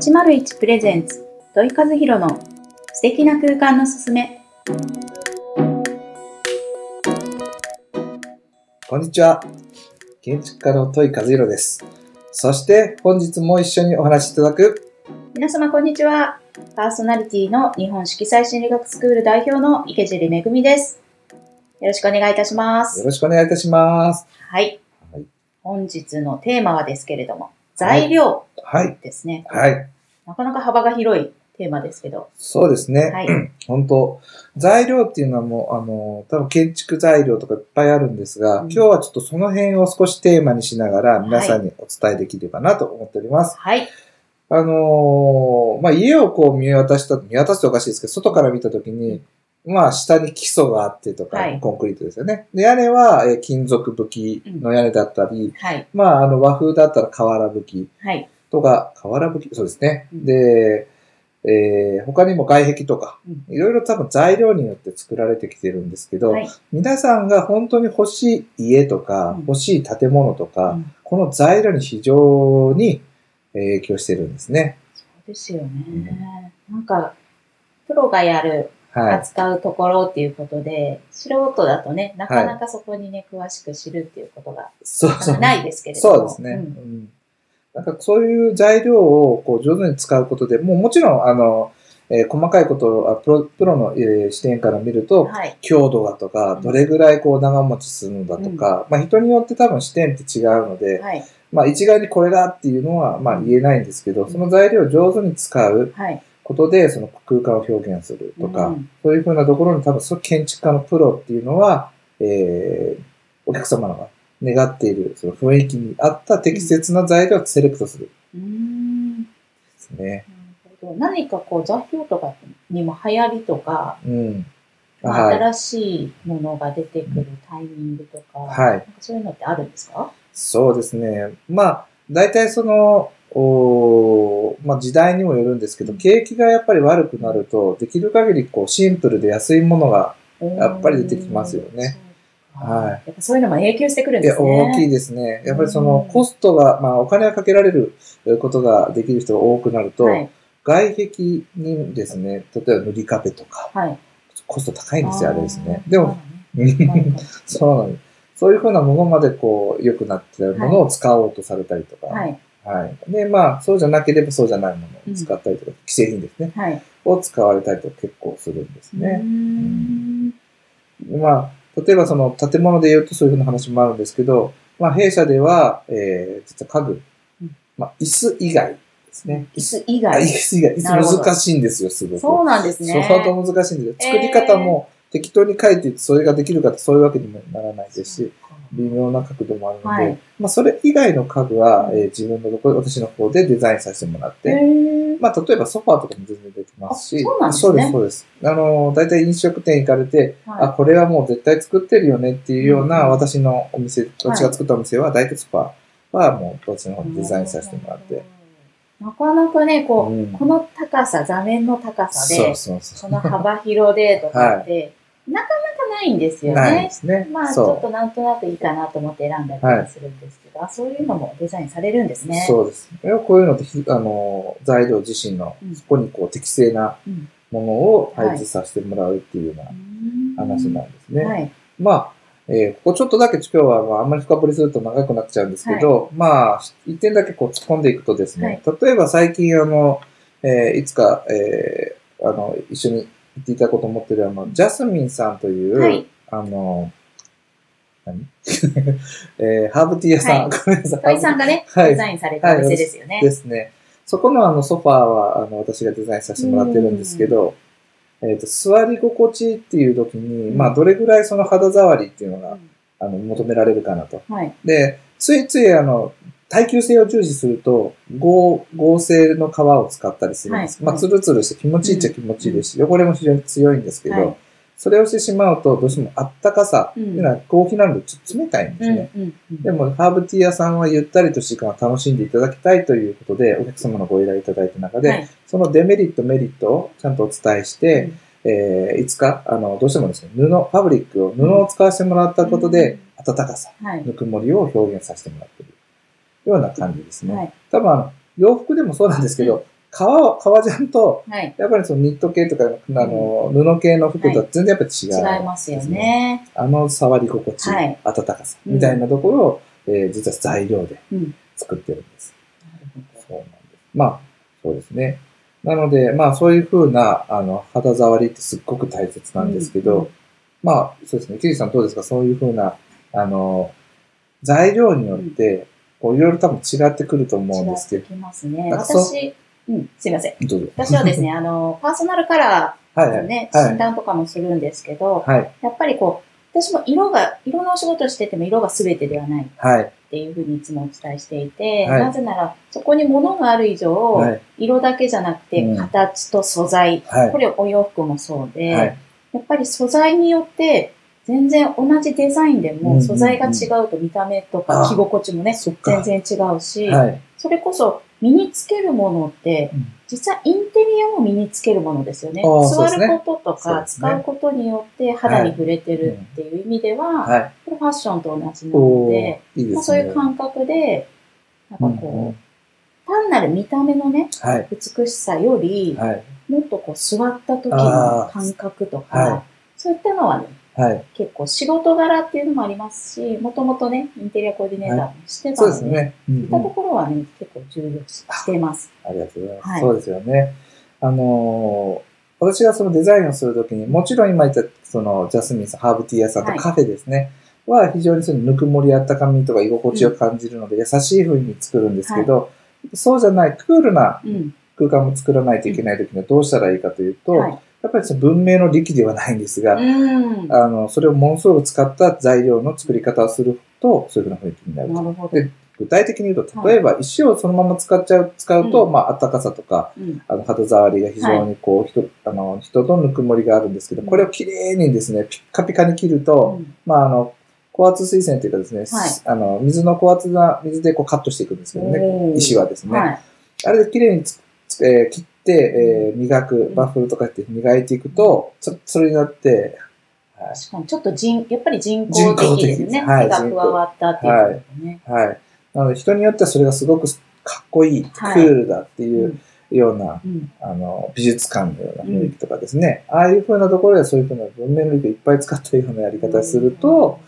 801プレゼンツ土井和弘の素敵な空間のすすめこんにちは。建築家の戸井和弘です。そして本日も一緒にお話しいただく皆様こんにちはパーソナリティの日本色彩心理学スクール代表の池尻めぐみですよろしくお願いいたしますよろしくお願いいたします。はい、はい本日のテーマはですけれども材料はい。ですね、はい。なかなか幅が広いテーマですけどそうですね。はい 本当材料っていうのはもう、あの、多分建築材料とかいっぱいあるんですが、うん今日はちょっとその辺を少しテーマにしながら皆さんにお伝えできればなと思っております。はいあのーまあ、家をこう見渡した、見渡すとおかしいですけど、外から見たときに、まあ、下に基礎があってとか、はい。コンクリートですよね。で、屋根は、えー金属武器の屋根だったり、はい。まあ、あの、和風だったら瓦武器はい。とか、瓦武器、そうですね。うん。で、えー他にも外壁とか、うん。いろいろ多分材料によって作られてきてるんですけど、はい。皆さんが本当に欲しい家とか、うん。欲しい建物とか、うん。この材料に非常にえー影響してるんですね。そうですよね、なんかプロがやるはい。扱うところっていうことで、素人だとね、なかなかそこにね、詳しく知るっていうことが。ないですけれども。そうですね。ううんんなんかそういう材料をこう上手に使うことで、もうもちろん、あの、えー細かいことをあプロプロの、えー視点から見ると、はい。強度がとか、うんどれぐらいこう長持ちするのだとか、まあ人によって多分視点って違うので、はい。まあ一概にこれだっていうのはまあ言えないんですけど、その材料を上手に使うはい。ことで、その空間を表現するとか、うんそういうふうなところに多分その建築家のプロっていうのは、えーお客様が願っているその雰囲気に合った適切な材料をセレクトするうーん。ですね。何かこう、座標とかにも流行りとか、うん。まあはい。新しいものが出てくるタイミングとか、はいそういうのってあるんですか？そうですね。まあ、大体その、おーまあ時代にもよるんですけど、景気がやっぱり悪くなると、できる限りこうシンプルで安いものが、やっぱり出てきますよね。はいやっぱそういうのも影響してくるんですね。大きいですね。やっぱりそのうんコストが、まあお金がかけられることができる人が多くなると、はい。外壁にですね、例えば塗り壁とか、はい。コスト高いんですよ、あれですね。でも、、そうなんです。そういうふうなものまでこう、良くなってるものを使おうとされたりとか、はい。はい。で、まあ、そうじゃなければそうじゃないものを使ったりとか、既製品ですね、はい。を使われたりとか結構するんですうーね。んまあ、例えばその建物で言うとそういうふうな話もあるんですけど、まあ、弊社では、えー、実は家具うん、まあ、椅子以外ですね。椅子以あ椅外。子以外、椅子難しいんですよ、すごく。そうなんですね。相当難しいんですよ。作り方も適当に書いてそれができるかってそういうわけにもならないですし、微妙な角度もあるので、はい。まあそれ以外の家具は、うん。えー自分のところ、私の方でデザインさせてもらっへて、ー。まあ例えばソファーとかも全然できますし、あそうなんですね。そうです、そうです。あの、大体飲食店行かれて、あ、はこれはもう絶対作ってるよねっていうような、うん私のお店、私が作ったお店は大体ソファーはもう私の方いでデザインさせてもらって。。なかなかね、こう、うん。この高さ、座面の高さそうで、そうそこの幅広でとかって、なかなかないんですう。よね。すね。まあ、ちょっとなんとなくいいかなと思って選んだりとかするんですけど、あそういうのもデザインされるんですね。そうです。こういうのってひ、あの、材料自身のうん、そこにこう適正なうんものを配置させてもらうっていうような話なんですね。はい。まあ、えーここちょっとだけ今日は、まあ、あんまり深掘りすると長くなっちゃうんですけど、まあ、一点だけこう突っ込んでいくとですね、例えば最近あの、えーいつか、えーあの、一緒に行っていただこうと思ってるあの、ジャスミンさんという、はいあの、何？えーハーブティー屋さん、はいごめんなさい。土井さんがね、はいデザインされたお店ですよね。ですね。そこのあのソファーは、あの、私がデザインさせてもらってるんですけど、えっ、と、座り心地っていう時に、うんまあ、どれぐらいその肌触りっていうのが、うんあの、求められるかなと。はい。で、ついついあの、耐久性を重視すると、合、合成の皮を使ったりするんです。はい。まあ、ツルツルして気持ちいいっちゃ気持ちいいです。し、汚れも非常に強いんですけど、はい。それをしてしまうと、どうしてもあったかさっていうのは、合皮なのでちょっと冷たいんですね。うんうんうんでも、ハーブティー屋さんはゆったりと時間を楽しんでいただきたいということで、お客様のご依頼いただいた中で、はい。そのデメリット、メリットをちゃんとお伝えして、えーいつか、あの、どうしてもですね、布、ファブリックを、布を使わせてもらったことで、暖かさ、はい。ぬくもりを表現させてもらっているような感じですね。はい。多分あの、洋服でもそうなんですけど、革、革ジャンと、はい。やっぱりそのニット系とか、あの、布系の服とは全然やっぱり違う。違いますよね。あの触り心地、はい温かさ、みたいなところを、えー実は材料でうん。作ってるんです。そうなんです。まあ、そうですね。なので、まあ、そういうふうな、あの、肌触りってすっごく大切なんですけど、うんまあ、そうですね。キリさんどうですか？そういうふうな、あの、材料によって、こう、いろいろ多分違ってくると思うんですけ違ってきますね。私、うん、すいません。私はですね、あの、パーソナルカラはいはい。ーのね、はい診断とかもするんですけど、はい。やっぱりこう、私も色が、色のお仕事してても色が全てではないっはい。ていうふうにいつもお伝えしていて、はいなぜなら、そこに物がある以上、はい。色だけじゃなくてうん、形と素材、はいこ。れお洋服もそうで、はい。やっぱり素材によって、全然同じデザインでも素材が違うと見た目とか着心地もね。全然違うし、はい。それこそ身につけるものってうん、実はインテリアも身につけるものですよね。座ることとか使うことによって肌に触れてるっていう意味では、はい。これファッションと同じなので、いいですね。まあ、そういう感覚で、なんかこう、うんうん単なる見た目のね、はい。美しさより、はい。もっとこう座った時あのー感覚とか、はいそういったのはね、はい。結構仕事柄っていうのもありますし、もともとね、インテリアコーディネーターもしてたそうので、ですね。うんそういったところはね、結構重要視してます。ありがとうございます。はいそうですよね。あのー私がそのデザインをするときに、もちろん今言った、その、ジャスミンさん、ハーブティー屋さんとはいカフェですね。は非常にそのぬくもり、あったかみとか居心地を感じるので、優しい風に作るんですけど、そうじゃない、クールなうん。空間も作らないといけないときにはどうしたらいいかというと、はい。やっぱりその文明の力ではないんですが、うん。なあの、それをものすごく使った材料の作り方をすると、そういうふうな雰囲気になると。るほど。で具体的に言うと、例えば石をそのまま使っちゃう、使うと、うんまあ、暖かさとか、うん。あの、肌触りが非常にこう、人、あの、人とぬくもりがあるんですけど、これをきれいにですね、ピッカピカに切ると、うんまあ、あの、高圧水栓というかですね、はいあの、水の高圧な水でこうカットしていくんですけどね、石はですね。はい。あれできれいにつつえー切って、えー磨くん、バッフルとかって磨いていくと、そそれになって、はい確かにちょっと人、やっぱり人人工的ですね。はい手が加わったっていうことね。はい。なので、人によってはそれがすごくかっこいい、クはいールだっていうような、うん。あの、美術館のような雰囲気とかですね。ああいう風なところでそういう風な文面の力をいっぱい使ったようなやり方をすると、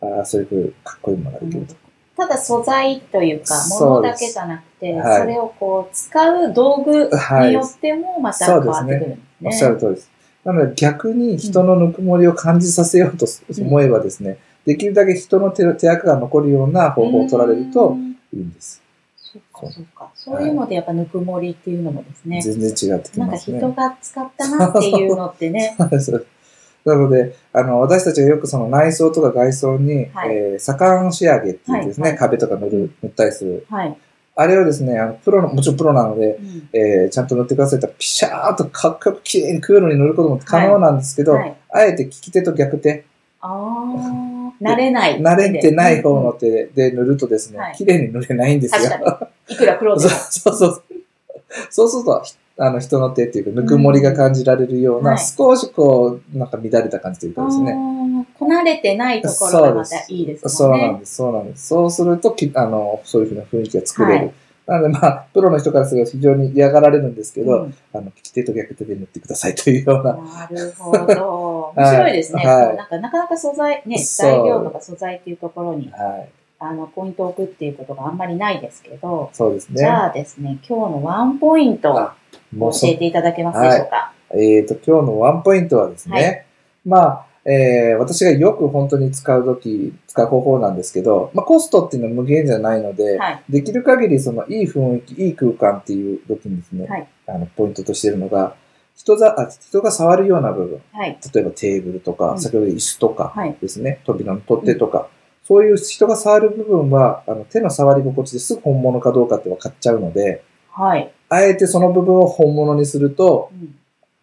ああそういう風かっこいいものができると。ただ素材というか、そうです物だけじゃなくて、はいそれをこう、使う道具はいによってもまた変わってくるんですね。おっしゃる通りです。なので逆に人のぬくもりを感じさせようと思えばですね、できるだけ人の手手垢が残るような方法を取られるうとんいいんです。そっかそっか。そういうのでやっぱぬくもりっていうのもですね。全然違ってきなんかますね。人が使ったなっていうのってね。そうなので、あの、私たちがよくその内装とか外装に、はいえー左官仕上げっていうですね、はいはい壁とか塗る、塗ったりする。はい。あれをですね、あのプロの、もちろんプロなので、うんえーちゃんと塗ってくださいとピシャーっとかっこよく綺麗にクールに塗ることも可能なんですけど、はい。あえて利き手と逆手、ああ、慣れない。慣れてない方のうん手で塗るとですねはい、綺麗に塗れないんですよ。いくらプロで そうも。そうそう。そうすると、ひあの人の手っていうか、ぬくもりが感じられるような、うんはい少しこう、なんか乱れた感じというかですね。こなれてないところがまたいいですそう。なんです、そうなんです。そうするとき、あの、そういうふうな雰囲気が作れる。はいなので、まあ、プロの人からすると非常に嫌がられるんですけど、うんあの、利き手と逆手で塗ってくださいというような。なるほど。面白いですね。はいなんかなかなか素材、ね、材料とか素材っていうところに、はい。あの、ポイントを置くっていうことがあんまりないですけど、そうですね。じゃあですね、今日のワンポイント教えていただけますでしょうか？えっ、と、今日のワンポイントはですね、はいまあ、えー私がよく本当に使うとき、使う方法なんですけど、まあ、コストっていうのは無限じゃないので、はい。できる限りそのいい雰囲気、いい空間っていう時にですね、はいあのポイントとしているのが、人ざあ人が触るような部分、はい。例えばテーブルとか、うん先ほど椅子とかはい。ですね、扉の取っ手とか、そういう人が触る部分は、あの手の触り心地ですぐ本物かどうかって分かっちゃうので、はい。あえてその部分を本物にすると、うん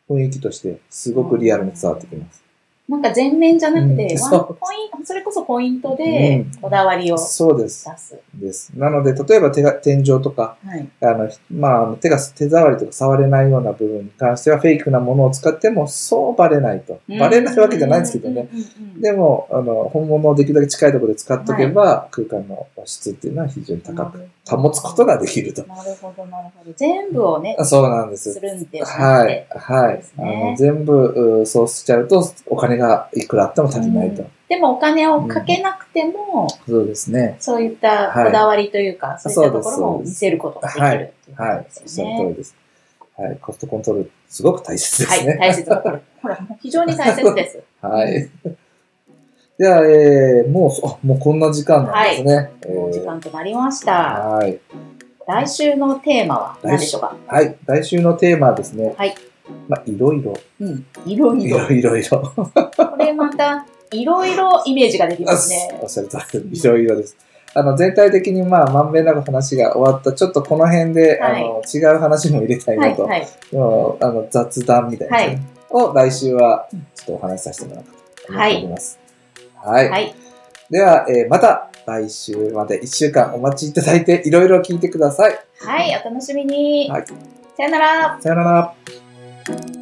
雰囲気としてすごくリアルに伝わってきます。なんか全面じゃなくて、うんそうポイント、それこそポイントでうんこだわりを出そうです。す。です。なので、例えば手が天井とか、はい。あの、まあ手が、手触りとか触れないような部分に関しては、フェイクなものを使っても、そうバレないと。バレないわけじゃないんですけどね。うんうんうんうん。でも、あの、本物をできるだけ近いところで使っとけば、空間の質っていうのは非常に高く保つことができると。なるほど、なるほど。全部をね、そうなんですす。るんではいて。。はい。あの全部うそうしちゃうと、お金がいくらあっても足りないと。うんでもお金をかけなくても、そうですね。そういったこだわりというか、そういったところも見せることができるっていうこはい。とでおっしゃるすよね。通りです。はい。コストコントロール、すごく大切ではい、すね。大切なこれ。ほら、非常に大切です。はい。じゃあ、えー、もうそ、あもうこんな時間なんですね。もう時えー間となりました。はい。来週のテーマは何でしょうか？はい。来週のテーマはですね。はい。まあ、いろいろ。うん。いろいろ。いろいろいろ。これまた、いろいろイメージができますねお。っしゃる通り、いろいろです。あの、全体的にまあ、まんべんなく話が終わった、ちょっとこの辺で、はいあの、違う話も入れたいは、ないと。はい。もうあの雑談みたいな、ねを来週はちょっとお話しさせてもらおうかと思っております。はい。はい。では、えーまた来週まで1週間お待ちいただいていろいろ聞いてください。はい、お楽しみに。はいさよなら。さよなら。